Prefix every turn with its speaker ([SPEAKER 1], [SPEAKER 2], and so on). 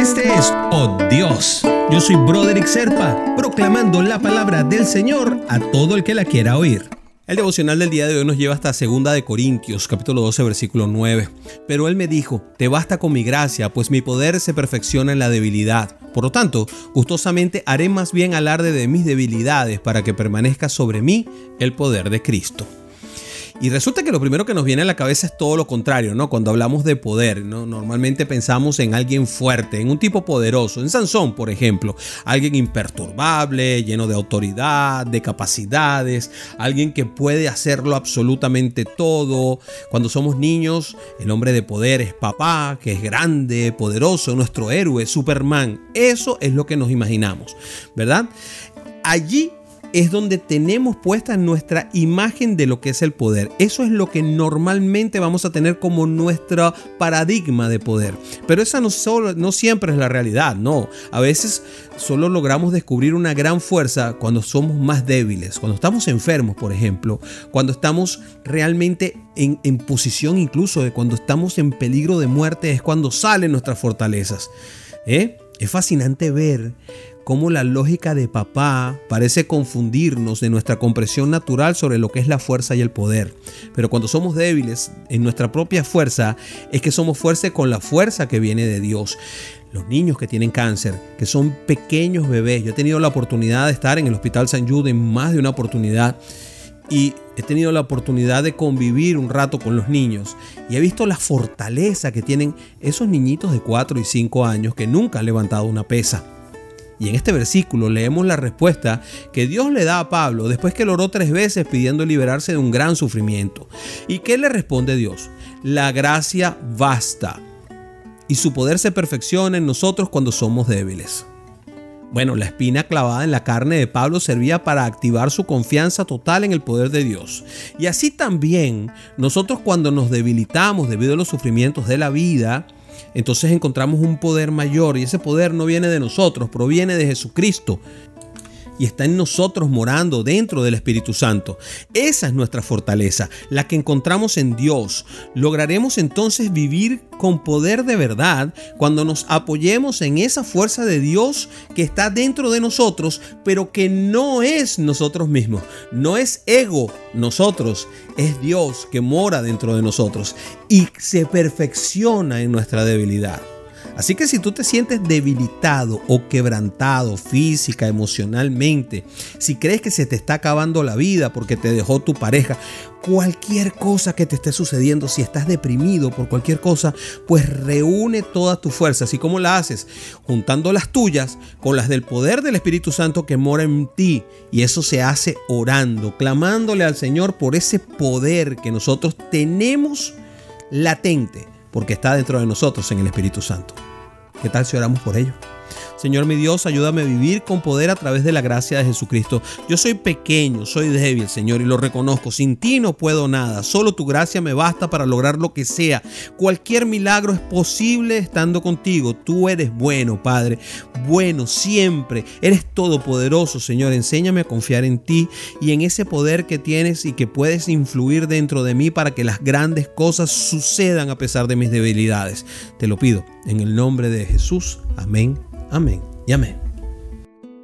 [SPEAKER 1] Este es Oh Dios. Yo soy Broderick Serpa, proclamando la palabra del Señor a todo el que la quiera oír. El devocional del día de hoy nos lleva hasta segunda de Corintios, capítulo 12, versículo 9. Pero él me dijo, te basta con mi gracia, pues mi poder se perfecciona en la debilidad. Por lo tanto, gustosamente haré más bien alarde de mis debilidades para que permanezca sobre mí el poder de Cristo. Y resulta que lo primero que nos viene a la cabeza es todo lo contrario, ¿no? Cuando hablamos de poder, ¿no? Normalmente pensamos en alguien fuerte, en un tipo poderoso, en Sansón, por ejemplo, alguien imperturbable, lleno de autoridad, de capacidades, alguien que puede hacerlo absolutamente todo. Cuando somos niños, el hombre de poder es papá, que es grande, poderoso, nuestro héroe, Superman. Eso es lo que nos imaginamos, ¿verdad? Allí es donde tenemos puesta nuestra imagen de lo que es el poder. Eso es lo que normalmente vamos a tener como nuestro paradigma de poder. Pero esa no, solo, no siempre es la realidad, no. A veces solo logramos descubrir una gran fuerza cuando somos más débiles, cuando estamos enfermos, por ejemplo, cuando estamos realmente en, en posición incluso de cuando estamos en peligro de muerte, es cuando salen nuestras fortalezas. ¿Eh? Es fascinante ver cómo la lógica de papá parece confundirnos de nuestra comprensión natural sobre lo que es la fuerza y el poder. Pero cuando somos débiles en nuestra propia fuerza, es que somos fuertes con la fuerza que viene de Dios los niños que tienen cáncer, que son pequeños bebés. Yo he tenido la oportunidad de estar en el Hospital San Jude en más de una oportunidad y he tenido la oportunidad de convivir un rato con los niños y he visto la fortaleza que tienen esos niñitos de 4 y 5 años que nunca han levantado una pesa. Y en este versículo leemos la respuesta que Dios le da a Pablo después que lo oró tres veces pidiendo liberarse de un gran sufrimiento. ¿Y qué le responde Dios? La gracia basta. Y su poder se perfecciona en nosotros cuando somos débiles. Bueno, la espina clavada en la carne de Pablo servía para activar su confianza total en el poder de Dios. Y así también nosotros cuando nos debilitamos debido a los sufrimientos de la vida, entonces encontramos un poder mayor y ese poder no viene de nosotros, proviene de Jesucristo y está en nosotros morando dentro del Espíritu Santo. Esa es nuestra fortaleza, la que encontramos en Dios. Lograremos entonces vivir con poder de verdad cuando nos apoyemos en esa fuerza de Dios que está dentro de nosotros, pero que no es nosotros mismos, no es ego nosotros, es Dios que mora dentro de nosotros y se perfecciona en nuestra debilidad. Así que si tú te sientes debilitado o quebrantado física, emocionalmente, si crees que se te está acabando la vida porque te dejó tu pareja, cualquier cosa que te esté sucediendo, si estás deprimido por cualquier cosa, pues reúne todas tus fuerzas. ¿Y cómo la haces? Juntando las tuyas con las del poder del Espíritu Santo que mora en ti. Y eso se hace orando, clamándole al Señor por ese poder que nosotros tenemos latente, porque está dentro de nosotros en el Espíritu Santo. ¿Qué tal si oramos por ello? Señor mi Dios, ayúdame a vivir con poder a través de la gracia de Jesucristo. Yo soy pequeño, soy débil, Señor, y lo reconozco. Sin ti no puedo nada. Solo tu gracia me basta para lograr lo que sea. Cualquier milagro es posible estando contigo. Tú eres bueno, Padre. Bueno siempre. Eres todopoderoso, Señor. Enséñame a confiar en ti y en ese poder que tienes y que puedes influir dentro de mí para que las grandes cosas sucedan a pesar de mis debilidades. Te lo pido en el nombre de Jesús. Amén Amén y amén.